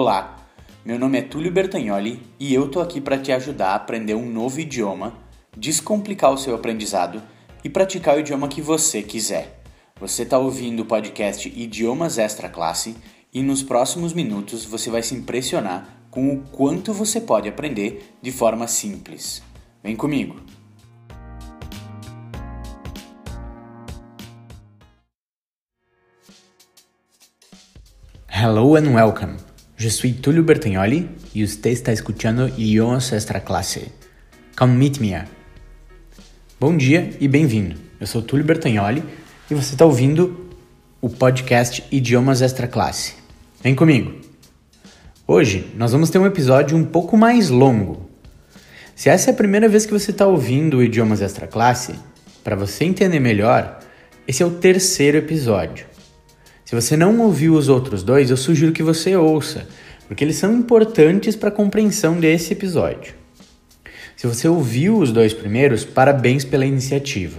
Olá, meu nome é Túlio Bertagnoli e eu tô aqui para te ajudar a aprender um novo idioma, descomplicar o seu aprendizado e praticar o idioma que você quiser. Você está ouvindo o podcast Idiomas Extra Classe e nos próximos minutos você vai se impressionar com o quanto você pode aprender de forma simples. Vem comigo! Hello and welcome. Je suis Tulio Bertagnoli e você está escutando Idiomas Extra Classe. Come meet me. Bom dia e bem-vindo. Eu sou Tulio Bertagnoli e você está ouvindo o podcast Idiomas Extra Classe. Vem comigo. Hoje nós vamos ter um episódio um pouco mais longo. Se essa é a primeira vez que você está ouvindo o Idiomas Extra Classe, para você entender melhor, esse é o terceiro episódio. Se você não ouviu os outros dois, eu sugiro que você ouça, porque eles são importantes para a compreensão desse episódio. Se você ouviu os dois primeiros, parabéns pela iniciativa.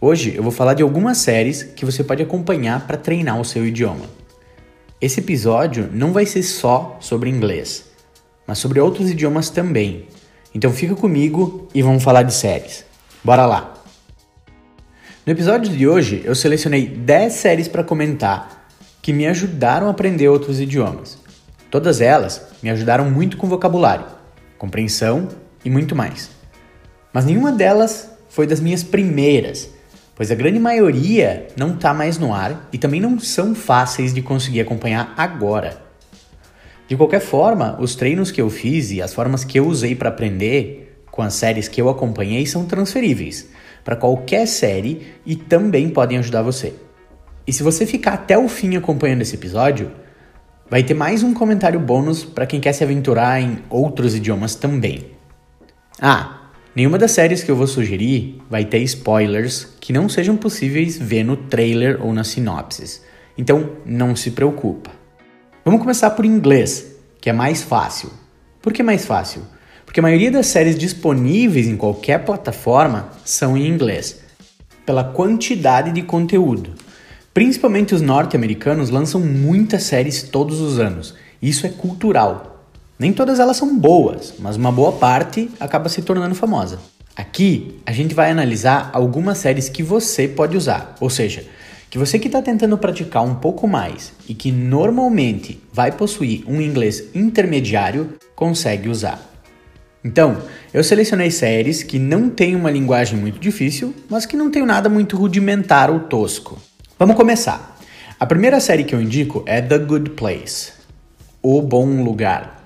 Hoje eu vou falar de algumas séries que você pode acompanhar para treinar o seu idioma. Esse episódio não vai ser só sobre inglês, mas sobre outros idiomas também. Então fica comigo e vamos falar de séries. Bora lá! No episódio de hoje, eu selecionei 10 séries para comentar que me ajudaram a aprender outros idiomas. Todas elas me ajudaram muito com vocabulário, compreensão e muito mais. Mas nenhuma delas foi das minhas primeiras, pois a grande maioria não está mais no ar e também não são fáceis de conseguir acompanhar agora. De qualquer forma, os treinos que eu fiz e as formas que eu usei para aprender com as séries que eu acompanhei são transferíveis para qualquer série e também podem ajudar você. E se você ficar até o fim acompanhando esse episódio, vai ter mais um comentário bônus para quem quer se aventurar em outros idiomas também. Ah, nenhuma das séries que eu vou sugerir vai ter spoilers que não sejam possíveis ver no trailer ou nas sinopses. Então, não se preocupa. Vamos começar por inglês, que é mais fácil. Por que mais fácil? Porque a maioria das séries disponíveis em qualquer plataforma são em inglês, pela quantidade de conteúdo. Principalmente os norte-americanos lançam muitas séries todos os anos. Isso é cultural. Nem todas elas são boas, mas uma boa parte acaba se tornando famosa. Aqui a gente vai analisar algumas séries que você pode usar, ou seja, que você que está tentando praticar um pouco mais e que normalmente vai possuir um inglês intermediário consegue usar. Então, eu selecionei séries que não têm uma linguagem muito difícil, mas que não tem nada muito rudimentar ou tosco. Vamos começar. A primeira série que eu indico é The Good Place, O Bom Lugar.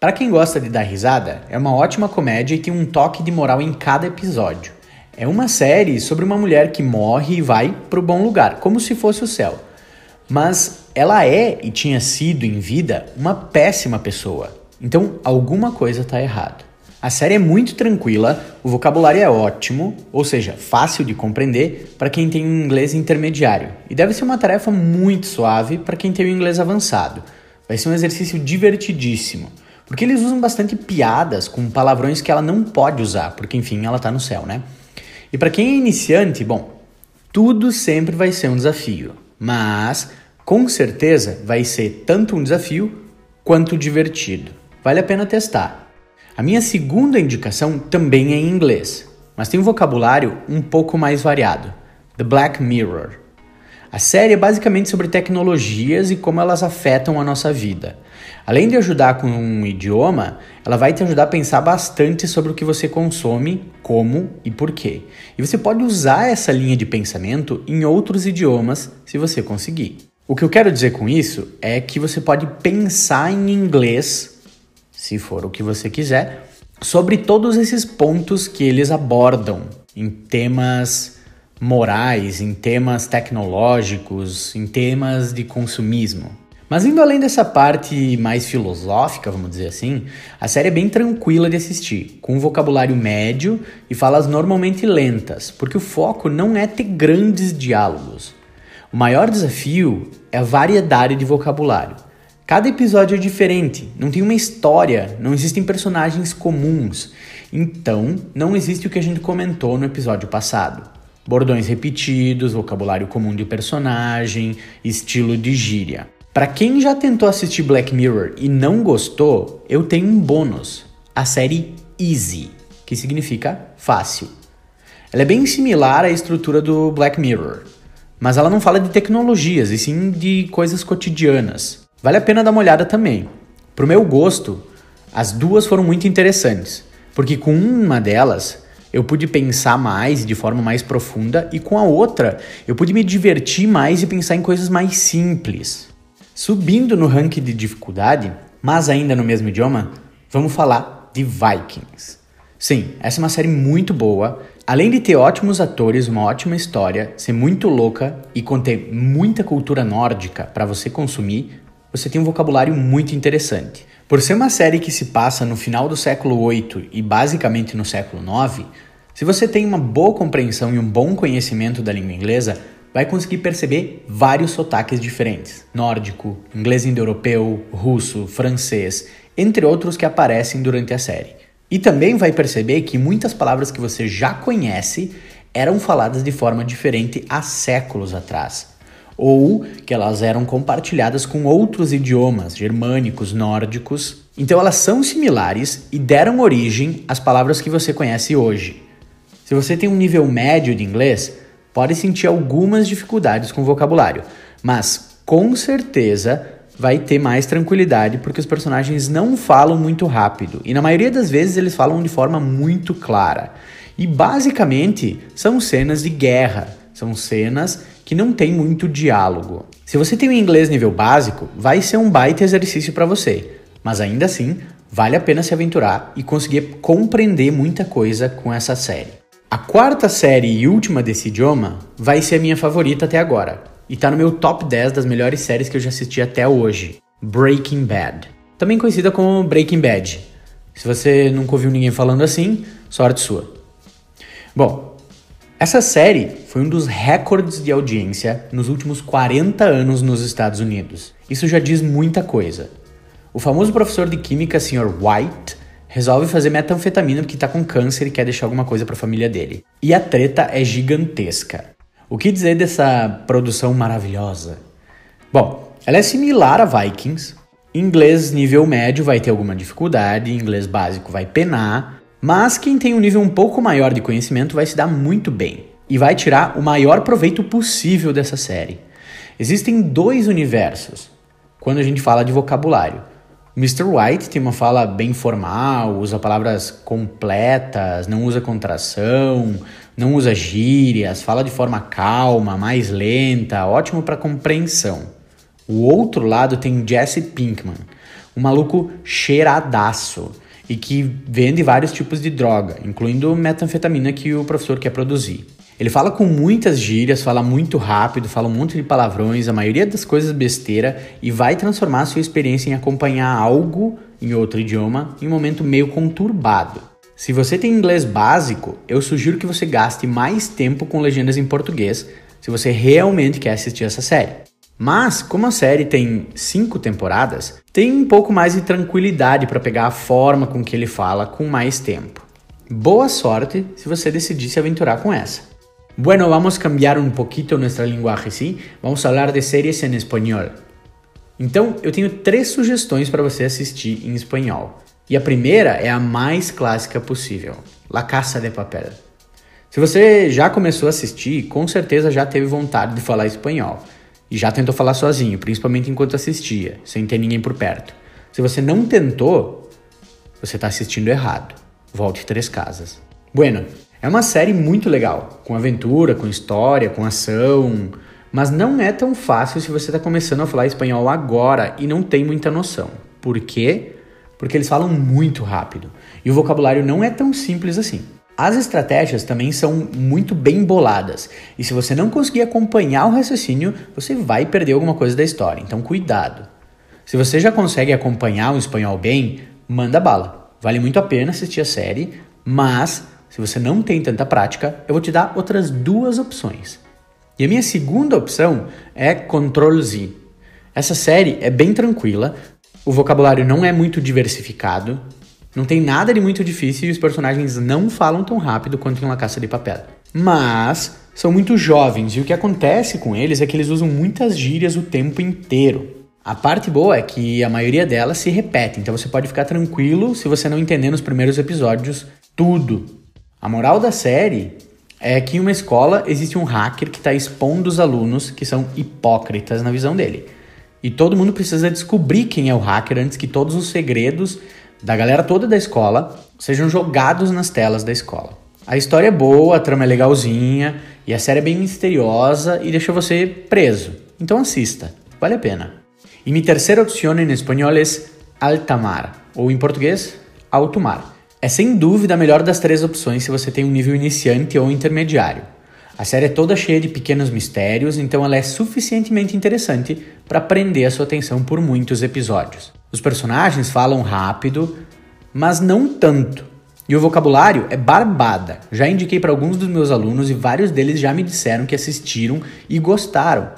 Para quem gosta de dar risada, é uma ótima comédia e tem um toque de moral em cada episódio. É uma série sobre uma mulher que morre e vai para o bom lugar, como se fosse o céu. Mas ela é e tinha sido em vida uma péssima pessoa. Então alguma coisa está errada. A série é muito tranquila, o vocabulário é ótimo, ou seja, fácil de compreender para quem tem um inglês intermediário, e deve ser uma tarefa muito suave para quem tem o um inglês avançado. Vai ser um exercício divertidíssimo, porque eles usam bastante piadas com palavrões que ela não pode usar, porque enfim, ela está no céu, né? E para quem é iniciante, bom, tudo sempre vai ser um desafio, mas com certeza vai ser tanto um desafio quanto divertido. Vale a pena testar. A minha segunda indicação também é em inglês, mas tem um vocabulário um pouco mais variado. The Black Mirror. A série é basicamente sobre tecnologias e como elas afetam a nossa vida. Além de ajudar com um idioma, ela vai te ajudar a pensar bastante sobre o que você consome, como e por quê. E você pode usar essa linha de pensamento em outros idiomas se você conseguir. O que eu quero dizer com isso é que você pode pensar em inglês se for o que você quiser, sobre todos esses pontos que eles abordam em temas morais, em temas tecnológicos, em temas de consumismo. Mas indo além dessa parte mais filosófica, vamos dizer assim, a série é bem tranquila de assistir, com um vocabulário médio e falas normalmente lentas, porque o foco não é ter grandes diálogos. O maior desafio é a variedade de vocabulário. Cada episódio é diferente, não tem uma história, não existem personagens comuns. Então, não existe o que a gente comentou no episódio passado. Bordões repetidos, vocabulário comum de personagem, estilo de gíria. Para quem já tentou assistir Black Mirror e não gostou, eu tenho um bônus: a série Easy, que significa fácil. Ela é bem similar à estrutura do Black Mirror, mas ela não fala de tecnologias, e sim de coisas cotidianas. Vale a pena dar uma olhada também. Pro meu gosto, as duas foram muito interessantes, porque com uma delas eu pude pensar mais de forma mais profunda e com a outra eu pude me divertir mais e pensar em coisas mais simples. Subindo no ranking de dificuldade, mas ainda no mesmo idioma, vamos falar de Vikings. Sim, essa é uma série muito boa. Além de ter ótimos atores, uma ótima história, ser muito louca e conter muita cultura nórdica para você consumir, você tem um vocabulário muito interessante. Por ser uma série que se passa no final do século VIII e basicamente no século IX, se você tem uma boa compreensão e um bom conhecimento da língua inglesa, vai conseguir perceber vários sotaques diferentes: nórdico, inglês indo-europeu, russo, francês, entre outros que aparecem durante a série. E também vai perceber que muitas palavras que você já conhece eram faladas de forma diferente há séculos atrás ou que elas eram compartilhadas com outros idiomas germânicos, nórdicos. Então elas são similares e deram origem às palavras que você conhece hoje. Se você tem um nível médio de inglês, pode sentir algumas dificuldades com o vocabulário, mas com certeza vai ter mais tranquilidade porque os personagens não falam muito rápido e na maioria das vezes eles falam de forma muito clara. E basicamente são cenas de guerra, são cenas que não tem muito diálogo. Se você tem um inglês nível básico, vai ser um baita exercício para você, mas ainda assim, vale a pena se aventurar e conseguir compreender muita coisa com essa série. A quarta série e última desse idioma vai ser a minha favorita até agora, e tá no meu top 10 das melhores séries que eu já assisti até hoje: Breaking Bad. Também conhecida como Breaking Bad. Se você nunca ouviu ninguém falando assim, sorte sua. Bom, essa série foi um dos recordes de audiência nos últimos 40 anos nos Estados Unidos. Isso já diz muita coisa. O famoso professor de química, Sr. White, resolve fazer metanfetamina porque está com câncer e quer deixar alguma coisa para a família dele. E a treta é gigantesca. O que dizer dessa produção maravilhosa? Bom, ela é similar a Vikings. Inglês nível médio vai ter alguma dificuldade, inglês básico vai penar, mas quem tem um nível um pouco maior de conhecimento vai se dar muito bem e vai tirar o maior proveito possível dessa série. Existem dois universos quando a gente fala de vocabulário. Mr. White tem uma fala bem formal, usa palavras completas, não usa contração, não usa gírias, fala de forma calma, mais lenta, ótimo para compreensão. O outro lado tem Jesse Pinkman, um maluco cheiradaço e que vende vários tipos de droga, incluindo metanfetamina que o professor quer produzir. Ele fala com muitas gírias, fala muito rápido, fala um monte de palavrões, a maioria das coisas besteira e vai transformar sua experiência em acompanhar algo em outro idioma em um momento meio conturbado. Se você tem inglês básico, eu sugiro que você gaste mais tempo com legendas em português se você realmente quer assistir essa série. Mas, como a série tem cinco temporadas, tem um pouco mais de tranquilidade para pegar a forma com que ele fala com mais tempo. Boa sorte se você decidir se aventurar com essa. Bueno, vamos cambiar um pouquito nossa linguagem, sim? Vamos falar de séries em espanhol. Então, eu tenho três sugestões para você assistir em espanhol. E a primeira é a mais clássica possível: La Casa de Papel. Se você já começou a assistir, com certeza já teve vontade de falar espanhol e já tentou falar sozinho, principalmente enquanto assistia, sem ter ninguém por perto. Se você não tentou, você está assistindo errado. Volte três casas. Bueno, é uma série muito legal, com aventura, com história, com ação, mas não é tão fácil se você está começando a falar espanhol agora e não tem muita noção. Por quê? Porque eles falam muito rápido e o vocabulário não é tão simples assim. As estratégias também são muito bem boladas, e se você não conseguir acompanhar o raciocínio, você vai perder alguma coisa da história, então cuidado. Se você já consegue acompanhar o espanhol bem, manda bala. Vale muito a pena assistir a série, mas se você não tem tanta prática, eu vou te dar outras duas opções. E a minha segunda opção é Control Z. Essa série é bem tranquila, o vocabulário não é muito diversificado, não tem nada de muito difícil e os personagens não falam tão rápido quanto em La Caça de Papel. Mas são muito jovens e o que acontece com eles é que eles usam muitas gírias o tempo inteiro. A parte boa é que a maioria delas se repete, então você pode ficar tranquilo se você não entender nos primeiros episódios tudo. A moral da série é que em uma escola existe um hacker que está expondo os alunos que são hipócritas na visão dele. E todo mundo precisa descobrir quem é o hacker antes que todos os segredos da galera toda da escola sejam jogados nas telas da escola. A história é boa, a trama é legalzinha e a série é bem misteriosa e deixa você preso. Então assista, vale a pena. E minha terceira opção em espanhol é alta mar, ou em português, alto mar. É sem dúvida a melhor das três opções se você tem um nível iniciante ou intermediário. A série é toda cheia de pequenos mistérios, então ela é suficientemente interessante para prender a sua atenção por muitos episódios. Os personagens falam rápido, mas não tanto. E o vocabulário é barbada. Já indiquei para alguns dos meus alunos e vários deles já me disseram que assistiram e gostaram.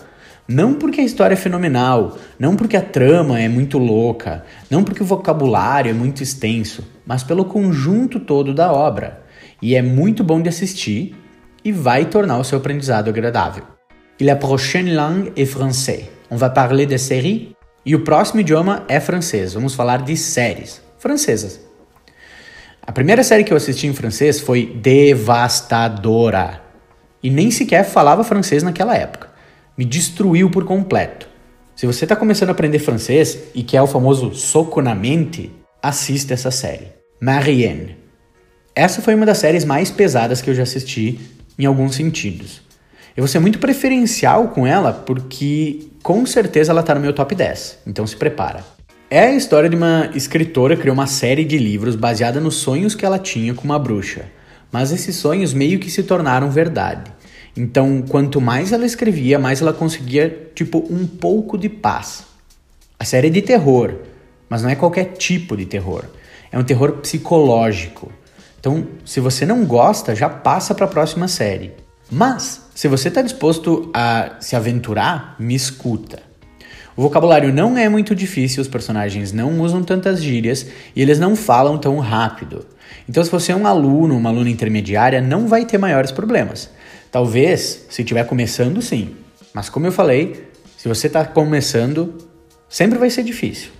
Não porque a história é fenomenal, não porque a trama é muito louca, não porque o vocabulário é muito extenso, mas pelo conjunto todo da obra. E é muito bom de assistir e vai tornar o seu aprendizado agradável. E la prochaine langue est français. On va parler de séries. E o próximo idioma é francês. Vamos falar de séries francesas. A primeira série que eu assisti em francês foi Devastadora. E nem sequer falava francês naquela época me destruiu por completo. Se você está começando a aprender francês e quer o famoso soco na mente, assista essa série. Marianne. Essa foi uma das séries mais pesadas que eu já assisti em alguns sentidos. Eu vou ser muito preferencial com ela porque com certeza ela está no meu top 10, então se prepara. É a história de uma escritora que criou uma série de livros baseada nos sonhos que ela tinha com uma bruxa, mas esses sonhos meio que se tornaram verdade. Então, quanto mais ela escrevia, mais ela conseguia, tipo, um pouco de paz. A série é de terror, mas não é qualquer tipo de terror. É um terror psicológico. Então, se você não gosta, já passa para a próxima série. Mas, se você está disposto a se aventurar, me escuta. O vocabulário não é muito difícil, os personagens não usam tantas gírias e eles não falam tão rápido. Então, se você é um aluno, uma aluna intermediária, não vai ter maiores problemas. Talvez, se estiver começando, sim. Mas como eu falei, se você está começando, sempre vai ser difícil.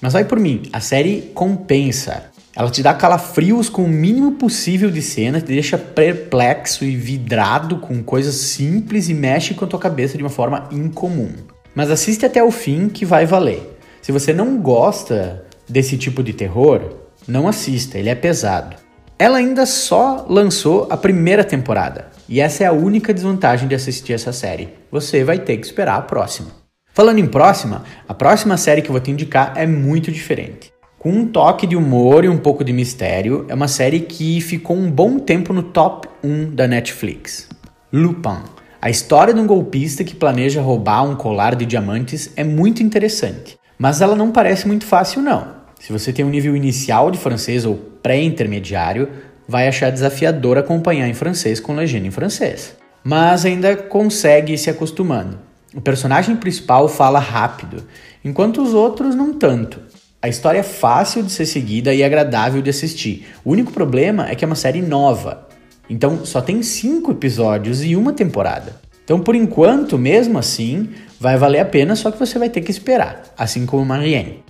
Mas vai por mim, a série compensa. Ela te dá calafrios com o mínimo possível de cena, te deixa perplexo e vidrado com coisas simples e mexe com a tua cabeça de uma forma incomum. Mas assiste até o fim que vai valer. Se você não gosta desse tipo de terror, não assista, ele é pesado. Ela ainda só lançou a primeira temporada, e essa é a única desvantagem de assistir essa série. Você vai ter que esperar a próxima. Falando em próxima, a próxima série que eu vou te indicar é muito diferente. Com um toque de humor e um pouco de mistério, é uma série que ficou um bom tempo no top 1 da Netflix. Lupin. A história de um golpista que planeja roubar um colar de diamantes é muito interessante, mas ela não parece muito fácil não. Se você tem um nível inicial de francês ou pré-intermediário, vai achar desafiador acompanhar em francês com legenda em francês. Mas ainda consegue se acostumando. O personagem principal fala rápido, enquanto os outros não tanto. A história é fácil de ser seguida e agradável de assistir. O único problema é que é uma série nova. Então só tem cinco episódios e uma temporada. Então, por enquanto, mesmo assim, vai valer a pena, só que você vai ter que esperar, assim como Marianne.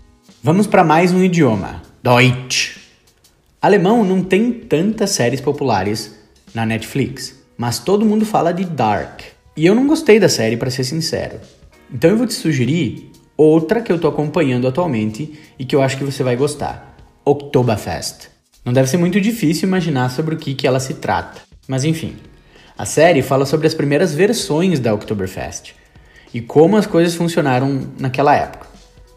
Vamos para mais um idioma: Deutsch. Alemão não tem tantas séries populares na Netflix, mas todo mundo fala de Dark. E eu não gostei da série, para ser sincero. Então eu vou te sugerir outra que eu tô acompanhando atualmente e que eu acho que você vai gostar: Oktoberfest. Não deve ser muito difícil imaginar sobre o que, que ela se trata. Mas enfim, a série fala sobre as primeiras versões da Oktoberfest e como as coisas funcionaram naquela época.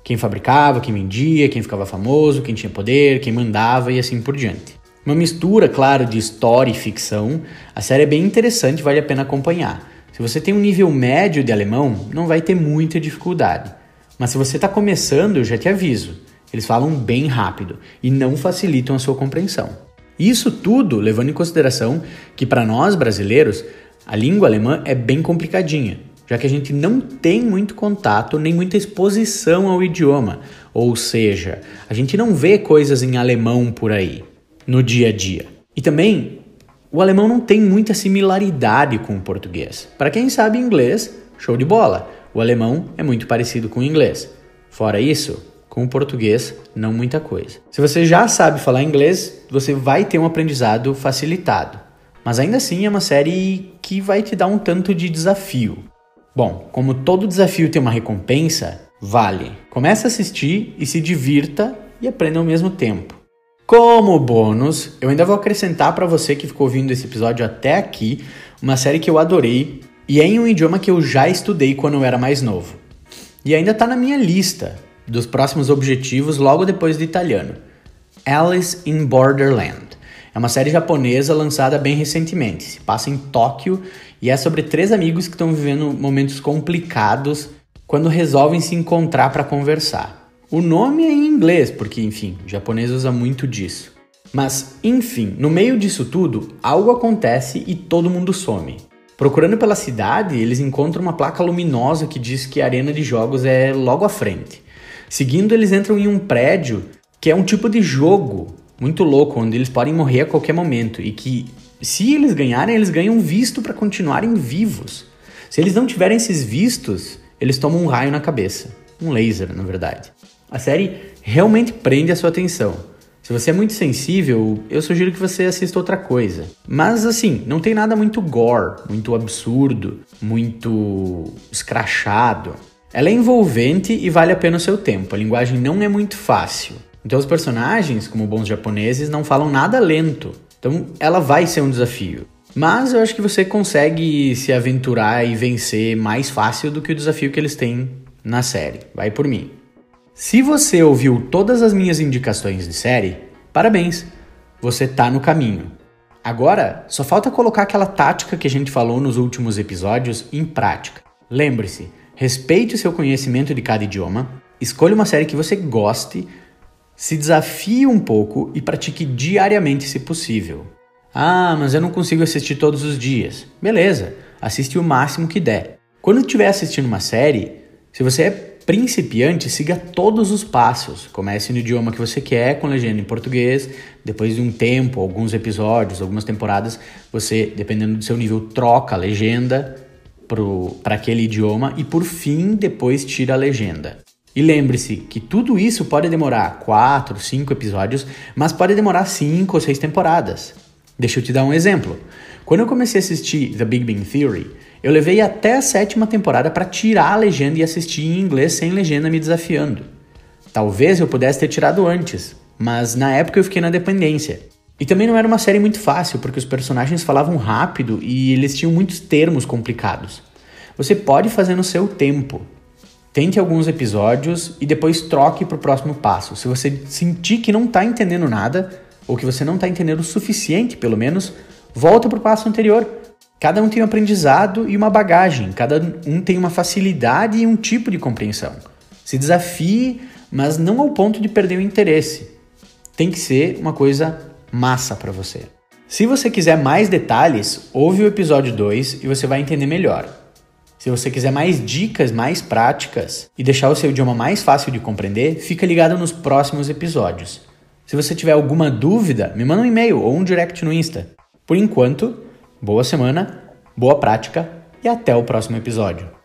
Quem fabricava, quem vendia, quem ficava famoso, quem tinha poder, quem mandava e assim por diante. Uma mistura, claro, de história e ficção, a série é bem interessante, vale a pena acompanhar. Se você tem um nível médio de alemão, não vai ter muita dificuldade. Mas se você está começando, eu já te aviso, eles falam bem rápido e não facilitam a sua compreensão. Isso tudo levando em consideração que para nós brasileiros, a língua alemã é bem complicadinha já que a gente não tem muito contato nem muita exposição ao idioma, ou seja, a gente não vê coisas em alemão por aí no dia a dia. E também o alemão não tem muita similaridade com o português. Para quem sabe inglês, show de bola. O alemão é muito parecido com o inglês. Fora isso, com o português, não muita coisa. Se você já sabe falar inglês, você vai ter um aprendizado facilitado. Mas ainda assim é uma série que vai te dar um tanto de desafio. Bom, como todo desafio tem uma recompensa, vale. Comece a assistir e se divirta e aprenda ao mesmo tempo. Como bônus, eu ainda vou acrescentar para você que ficou ouvindo esse episódio até aqui uma série que eu adorei e é em um idioma que eu já estudei quando eu era mais novo. E ainda está na minha lista dos próximos objetivos logo depois do italiano. Alice in Borderland. É uma série japonesa lançada bem recentemente. Se passa em Tóquio e é sobre três amigos que estão vivendo momentos complicados quando resolvem se encontrar para conversar. O nome é em inglês, porque, enfim, o japonês usa muito disso. Mas, enfim, no meio disso tudo, algo acontece e todo mundo some. Procurando pela cidade, eles encontram uma placa luminosa que diz que a arena de jogos é logo à frente. Seguindo, eles entram em um prédio que é um tipo de jogo muito louco, onde eles podem morrer a qualquer momento e que, se eles ganharem, eles ganham visto para continuarem vivos. Se eles não tiverem esses vistos, eles tomam um raio na cabeça. Um laser, na verdade. A série realmente prende a sua atenção. Se você é muito sensível, eu sugiro que você assista outra coisa. Mas assim, não tem nada muito gore, muito absurdo, muito escrachado. Ela é envolvente e vale a pena o seu tempo. A linguagem não é muito fácil. Então os personagens, como bons japoneses, não falam nada lento. Então ela vai ser um desafio. Mas eu acho que você consegue se aventurar e vencer mais fácil do que o desafio que eles têm na série. Vai por mim. Se você ouviu todas as minhas indicações de série, parabéns! Você tá no caminho. Agora, só falta colocar aquela tática que a gente falou nos últimos episódios em prática. Lembre-se, respeite o seu conhecimento de cada idioma, escolha uma série que você goste, se desafie um pouco e pratique diariamente se possível. Ah, mas eu não consigo assistir todos os dias. Beleza, assiste o máximo que der. Quando estiver assistindo uma série, se você é principiante, siga todos os passos. Comece no idioma que você quer, com legenda em português. Depois de um tempo, alguns episódios, algumas temporadas, você, dependendo do seu nível, troca a legenda para aquele idioma e por fim depois tira a legenda. E lembre-se que tudo isso pode demorar 4, 5 episódios, mas pode demorar 5 ou 6 temporadas. Deixa eu te dar um exemplo. Quando eu comecei a assistir The Big Bang Theory, eu levei até a sétima temporada para tirar a legenda e assistir em inglês sem legenda me desafiando. Talvez eu pudesse ter tirado antes, mas na época eu fiquei na dependência. E também não era uma série muito fácil, porque os personagens falavam rápido e eles tinham muitos termos complicados. Você pode fazer no seu tempo. Tente alguns episódios e depois troque para o próximo passo. Se você sentir que não está entendendo nada, ou que você não está entendendo o suficiente, pelo menos, volta para o passo anterior. Cada um tem um aprendizado e uma bagagem, cada um tem uma facilidade e um tipo de compreensão. Se desafie, mas não ao ponto de perder o interesse. Tem que ser uma coisa massa para você. Se você quiser mais detalhes, ouve o episódio 2 e você vai entender melhor. Se você quiser mais dicas mais práticas e deixar o seu idioma mais fácil de compreender, fica ligado nos próximos episódios. Se você tiver alguma dúvida, me manda um e-mail ou um direct no Insta. Por enquanto, boa semana, boa prática e até o próximo episódio.